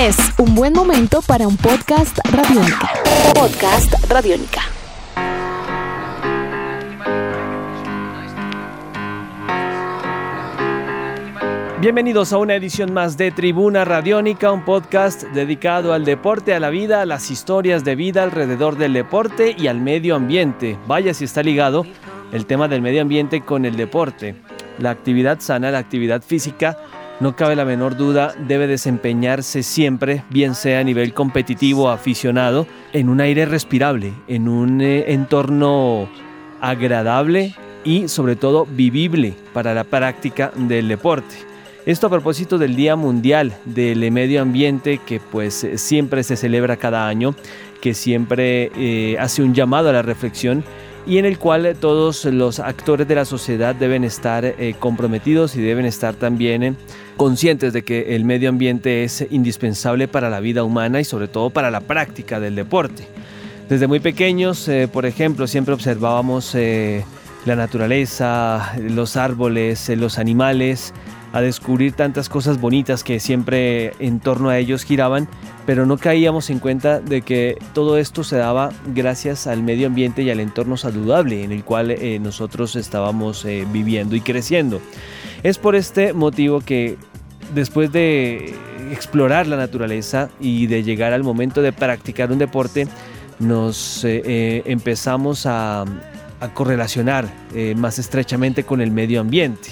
Es un buen momento para un podcast radiónica. Podcast radiónica. Bienvenidos a una edición más de Tribuna Radiónica, un podcast dedicado al deporte, a la vida, a las historias de vida alrededor del deporte y al medio ambiente. Vaya si está ligado el tema del medio ambiente con el deporte. La actividad sana, la actividad física, no cabe la menor duda, debe desempeñarse siempre, bien sea a nivel competitivo o aficionado, en un aire respirable, en un eh, entorno agradable y sobre todo vivible para la práctica del deporte. Esto a propósito del Día Mundial del Medio Ambiente que pues eh, siempre se celebra cada año, que siempre eh, hace un llamado a la reflexión y en el cual todos los actores de la sociedad deben estar eh, comprometidos y deben estar también conscientes de que el medio ambiente es indispensable para la vida humana y sobre todo para la práctica del deporte. Desde muy pequeños, por ejemplo, siempre observábamos la naturaleza, los árboles, los animales, a descubrir tantas cosas bonitas que siempre en torno a ellos giraban, pero no caíamos en cuenta de que todo esto se daba gracias al medio ambiente y al entorno saludable en el cual eh, nosotros estábamos eh, viviendo y creciendo. Es por este motivo que después de explorar la naturaleza y de llegar al momento de practicar un deporte, nos eh, empezamos a, a correlacionar más estrechamente con el medio ambiente.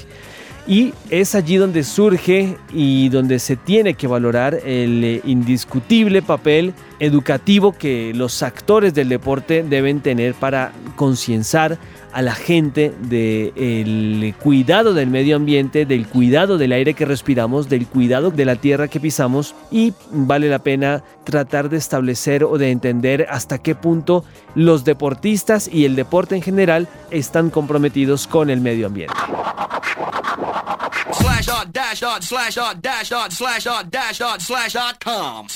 Y es allí donde surge y donde se tiene que valorar el eh, indiscutible papel educativo que los actores del deporte deben tener para concienciar a la gente del cuidado del medio ambiente, del cuidado del aire que respiramos, del cuidado de la tierra que pisamos y vale la pena tratar de establecer o de entender hasta qué punto los deportistas y el deporte en general están comprometidos con el medio ambiente.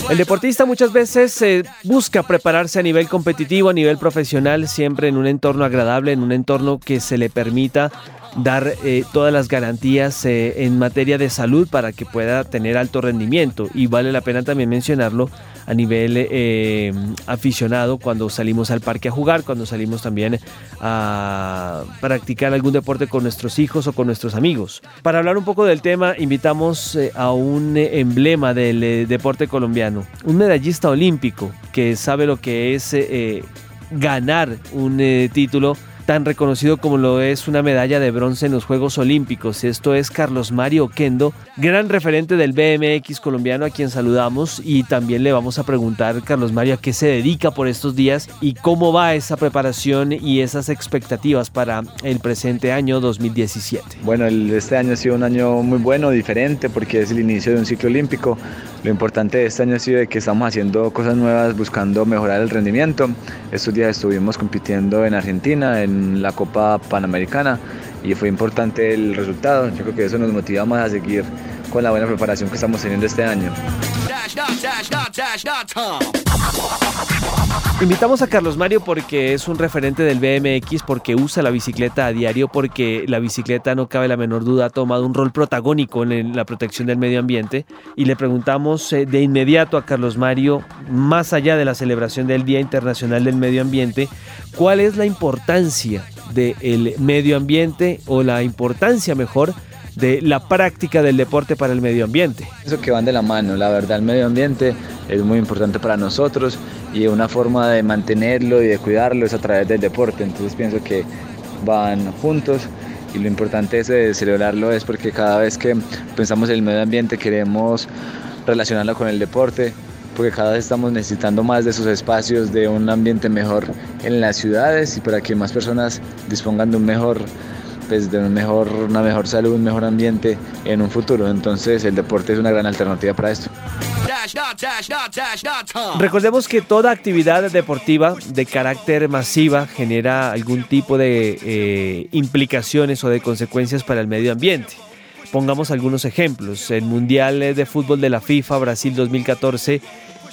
El deportista muchas veces eh, busca prepararse a nivel competitivo, a nivel profesional, siempre en un entorno agradable, en un entorno que se le permita dar eh, todas las garantías eh, en materia de salud para que pueda tener alto rendimiento. Y vale la pena también mencionarlo a nivel eh, aficionado cuando salimos al parque a jugar, cuando salimos también a practicar algún deporte con nuestros hijos o con nuestros amigos. Para hablar un poco del tema, invitamos a un emblema del deporte colombiano, un medallista olímpico que sabe lo que es ganar un título tan reconocido como lo es una medalla de bronce en los Juegos Olímpicos. Esto es Carlos Mario Kendo, gran referente del BMX colombiano a quien saludamos y también le vamos a preguntar, Carlos Mario, a qué se dedica por estos días y cómo va esa preparación y esas expectativas para el presente año 2017. Bueno, este año ha sido un año muy bueno, diferente, porque es el inicio de un ciclo olímpico. Lo importante de este año ha sido que estamos haciendo cosas nuevas, buscando mejorar el rendimiento. Estos días estuvimos compitiendo en Argentina, en la Copa Panamericana y fue importante el resultado. Yo creo que eso nos motiva más a seguir con la buena preparación que estamos teniendo este año. Invitamos a Carlos Mario porque es un referente del BMX, porque usa la bicicleta a diario, porque la bicicleta, no cabe la menor duda, ha tomado un rol protagónico en la protección del medio ambiente. Y le preguntamos eh, de inmediato a Carlos Mario, más allá de la celebración del Día Internacional del Medio Ambiente, ¿cuál es la importancia del medio ambiente o la importancia mejor de la práctica del deporte para el medio ambiente. Eso que van de la mano, la verdad el medio ambiente es muy importante para nosotros y una forma de mantenerlo y de cuidarlo es a través del deporte, entonces pienso que van juntos y lo importante es de celebrarlo es porque cada vez que pensamos en el medio ambiente queremos relacionarlo con el deporte porque cada vez estamos necesitando más de esos espacios, de un ambiente mejor en las ciudades y para que más personas dispongan de un mejor pues, de mejor, una mejor salud, un mejor ambiente en un futuro. Entonces el deporte es una gran alternativa para esto. Recordemos que toda actividad deportiva de carácter masiva genera algún tipo de eh, implicaciones o de consecuencias para el medio ambiente. Pongamos algunos ejemplos. El Mundial de Fútbol de la FIFA Brasil 2014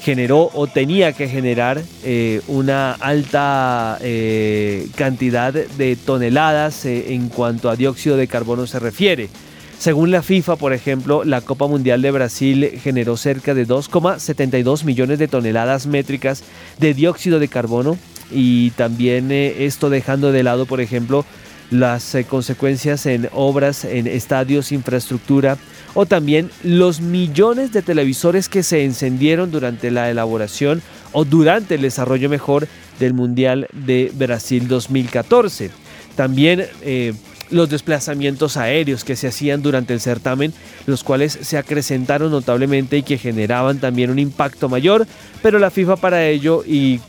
generó o tenía que generar eh, una alta eh, cantidad de toneladas eh, en cuanto a dióxido de carbono se refiere. Según la FIFA, por ejemplo, la Copa Mundial de Brasil generó cerca de 2,72 millones de toneladas métricas de dióxido de carbono y también esto dejando de lado, por ejemplo, las eh, consecuencias en obras, en estadios, infraestructura o también los millones de televisores que se encendieron durante la elaboración o durante el desarrollo mejor del Mundial de Brasil 2014. También eh, los desplazamientos aéreos que se hacían durante el certamen, los cuales se acrecentaron notablemente y que generaban también un impacto mayor, pero la FIFA para ello y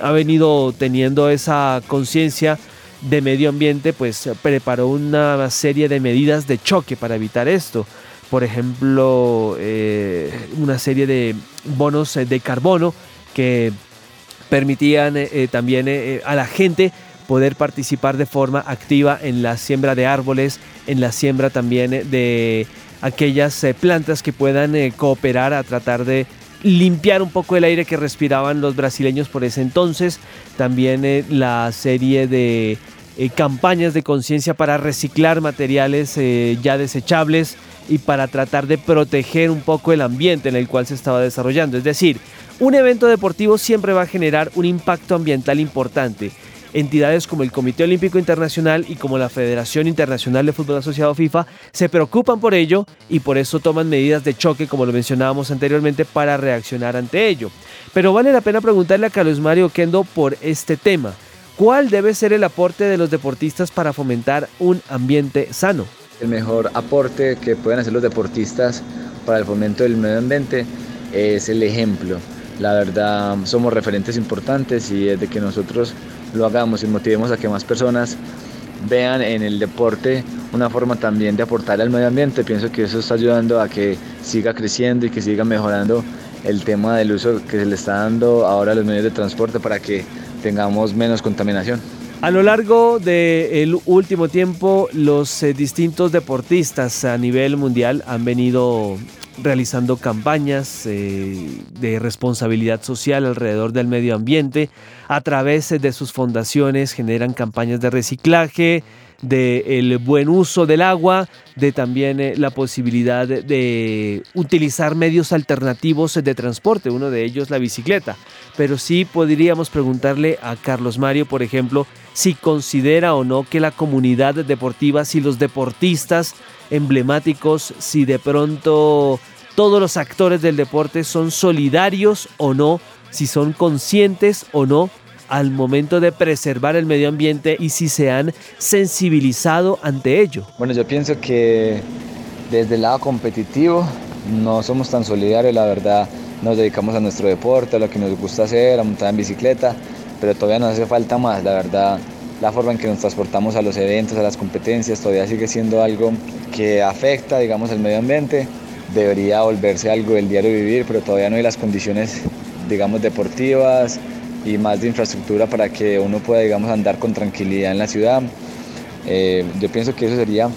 ha venido teniendo esa conciencia de medio ambiente, pues preparó una serie de medidas de choque para evitar esto. Por ejemplo, eh, una serie de bonos de carbono que permitían eh, también eh, a la gente poder participar de forma activa en la siembra de árboles, en la siembra también de aquellas plantas que puedan cooperar a tratar de limpiar un poco el aire que respiraban los brasileños por ese entonces. También la serie de campañas de conciencia para reciclar materiales ya desechables y para tratar de proteger un poco el ambiente en el cual se estaba desarrollando. Es decir, un evento deportivo siempre va a generar un impacto ambiental importante. Entidades como el Comité Olímpico Internacional y como la Federación Internacional de Fútbol Asociado FIFA se preocupan por ello y por eso toman medidas de choque, como lo mencionábamos anteriormente, para reaccionar ante ello. Pero vale la pena preguntarle a Carlos Mario Kendo por este tema. ¿Cuál debe ser el aporte de los deportistas para fomentar un ambiente sano? El mejor aporte que pueden hacer los deportistas para el fomento del medio ambiente es el ejemplo. La verdad, somos referentes importantes y desde que nosotros lo hagamos y motivemos a que más personas vean en el deporte una forma también de aportar al medio ambiente, pienso que eso está ayudando a que siga creciendo y que siga mejorando el tema del uso que se le está dando ahora a los medios de transporte para que tengamos menos contaminación. A lo largo del último tiempo, los eh, distintos deportistas a nivel mundial han venido realizando campañas eh, de responsabilidad social alrededor del medio ambiente. A través de sus fundaciones generan campañas de reciclaje, de el buen uso del agua, de también eh, la posibilidad de, utilizar medios alternativos de transporte, uno de ellos la bicicleta. Pero sí podríamos preguntarle a Carlos Mario, por ejemplo, si considera o no que la comunidad deportiva, si los deportistas emblemáticos, si de pronto todos los actores del deporte son solidarios o no, si son conscientes o no al momento de preservar el medio ambiente y si se han sensibilizado ante ello? Bueno, yo pienso que desde el lado competitivo no somos tan solidarios, la verdad nos dedicamos a nuestro deporte, a lo que nos gusta hacer, a montar en bicicleta, pero todavía nos hace falta más, la verdad la forma en que nos transportamos a los eventos, a las competencias, todavía sigue siendo algo que afecta, digamos, el medio ambiente. Debería volverse algo del diario vivir, pero todavía no hay las condiciones, digamos, deportivas, y más de infraestructura para que uno pueda, digamos, andar con tranquilidad en la ciudad. Eh, yo pienso que eso sería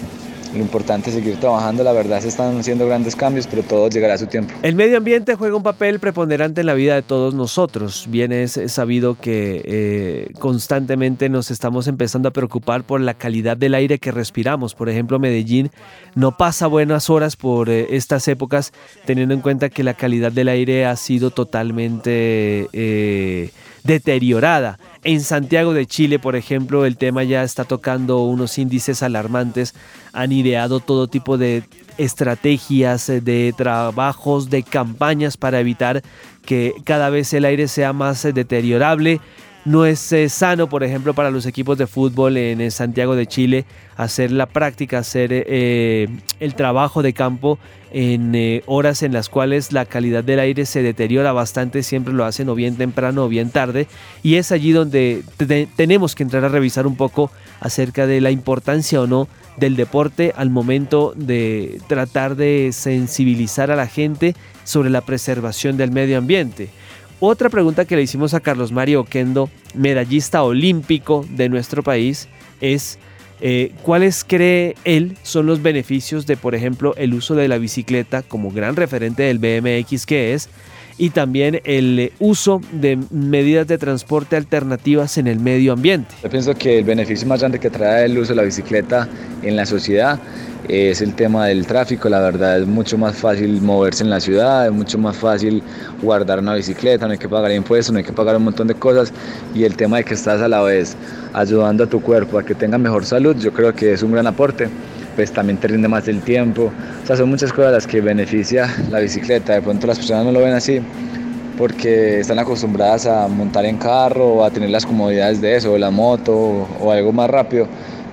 lo importante es seguir trabajando, la verdad se están haciendo grandes cambios, pero todo llegará a su tiempo. El medio ambiente juega un papel preponderante en la vida de todos nosotros. Bien es sabido que eh, constantemente nos estamos empezando a preocupar por la calidad del aire que respiramos. Por ejemplo, Medellín no pasa buenas horas por eh, estas épocas, teniendo en cuenta que la calidad del aire ha sido totalmente eh, deteriorada. En Santiago de Chile, por ejemplo, el tema ya está tocando unos índices alarmantes. Han ideado todo tipo de estrategias, de trabajos, de campañas para evitar que cada vez el aire sea más deteriorable. No es eh, sano, por ejemplo, para los equipos de fútbol en eh, Santiago de Chile hacer la práctica, hacer eh, el trabajo de campo en horas en las cuales la calidad del aire se deteriora bastante, siempre lo hacen o bien temprano o bien tarde, y es allí donde tenemos que entrar a revisar un poco acerca de la importancia o no del deporte al momento de tratar de sensibilizar a la gente sobre la preservación del medio ambiente. Otra pregunta que le hicimos a Carlos Mario Oquendo, medallista olímpico de nuestro país, es eh, ¿cuáles cree él son los beneficios de, por ejemplo, el uso de la bicicleta como gran referente del BMX que es? y también el uso de medidas de transporte alternativas en el medio ambiente. Yo pienso que el beneficio más grande que trae el uso de la bicicleta en la sociedad es el tema del tráfico. La verdad es mucho más fácil moverse en la ciudad, es mucho más fácil guardar una bicicleta, no hay que pagar impuestos, no hay que pagar un montón de cosas. Y el tema de que estás a la vez ayudando a tu cuerpo a que tenga mejor salud, yo creo que es un gran aporte. Pues también te rinde más el tiempo. O sea, son muchas cosas las que beneficia la bicicleta. De pronto las personas no lo ven así porque están acostumbradas a montar en carro o a tener las comodidades de eso, o la moto o algo más rápido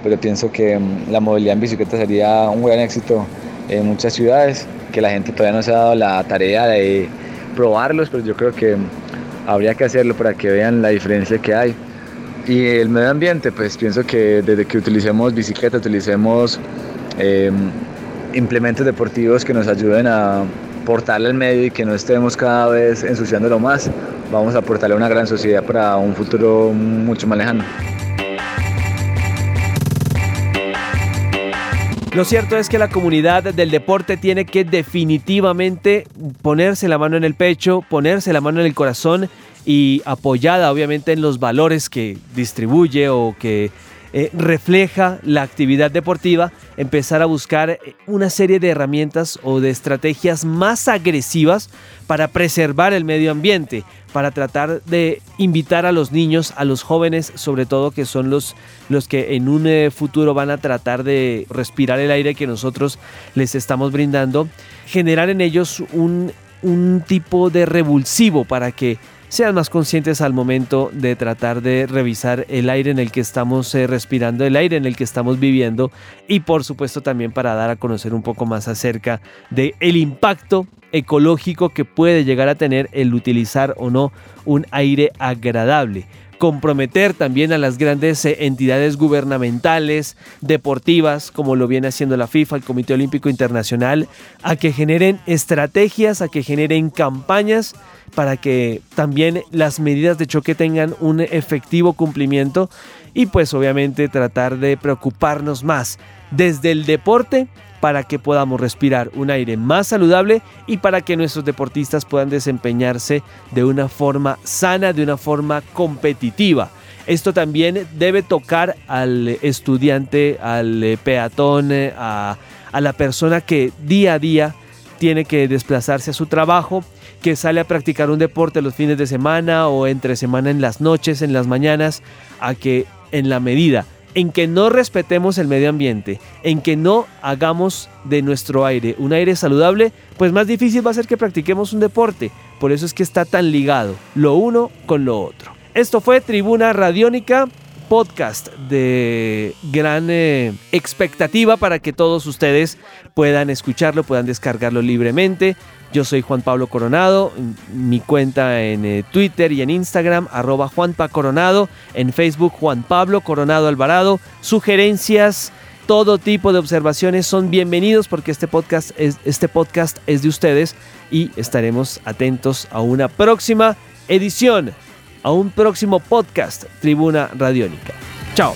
pero pienso que mm, la movilidad en bicicleta sería un gran éxito en muchas ciudades, que la gente todavía no se ha dado la tarea de probarlos, pero yo creo que mm, habría que hacerlo para que vean la diferencia que hay. Y el medio ambiente, pues pienso que desde que utilicemos bicicleta, utilicemos em, implementos deportivos que nos ayuden a aportarle al medio y que no estemos cada vez ensuciándolo más, vamos a aportarle a una gran sociedad para un futuro mucho más lejano. Lo cierto es que la comunidad del deporte tiene que definitivamente ponerse la mano en el pecho, ponerse la mano en el corazón y apoyada obviamente en los valores que distribuye o que eh, refleja la actividad deportiva, empezar a buscar eh, una serie de herramientas o de estrategias más agresivas para preservar el medio ambiente, para tratar de invitar a los niños, a los jóvenes, sobre todo que son los, los que en un eh, futuro van a tratar de respirar el aire que nosotros les estamos brindando, generar en ellos un, un tipo de revulsivo para que sean más conscientes al momento de tratar de revisar el aire en el que estamos eh, respirando, el aire en el que estamos viviendo y por supuesto también para dar a conocer un poco más acerca de el impacto ecológico que puede llegar a tener el utilizar o no un aire agradable. Comprometer también a las grandes eh, entidades gubernamentales, deportivas, como lo viene haciendo la FIFA, el Comité Olímpico Internacional, a que generen estrategias, a que generen campañas para que también las medidas de choque tengan un efectivo cumplimiento y pues obviamente tratar de preocuparnos más desde el deporte para que podamos respirar un aire más saludable y para que nuestros deportistas puedan desempeñarse de una forma sana, de una forma competitiva. Esto también debe tocar al estudiante, al peatón, a, a la persona que día a día tiene que desplazarse a su trabajo, que sale a practicar un deporte los fines de semana o entre semana en las noches, en las mañanas, a que en la medida en que no respetemos el medio ambiente, en que no hagamos de nuestro aire un aire saludable, pues más difícil va a ser que practiquemos un deporte. Por eso es que está tan ligado lo uno con lo otro. Esto fue Tribuna Radiónica, podcast de gran eh, expectativa para que todos ustedes puedan escucharlo, puedan descargarlo libremente. Yo soy Juan Pablo Coronado, mi cuenta en eh, Twitter y en Instagram, arroba Juanpa Coronado, en Facebook Juan Pablo Coronado Alvarado. Sugerencias, todo tipo de observaciones son bienvenidos porque este podcast es, este podcast es de ustedes y estaremos atentos a una próxima edición, a un próximo podcast Tribuna Radiónica. Chao.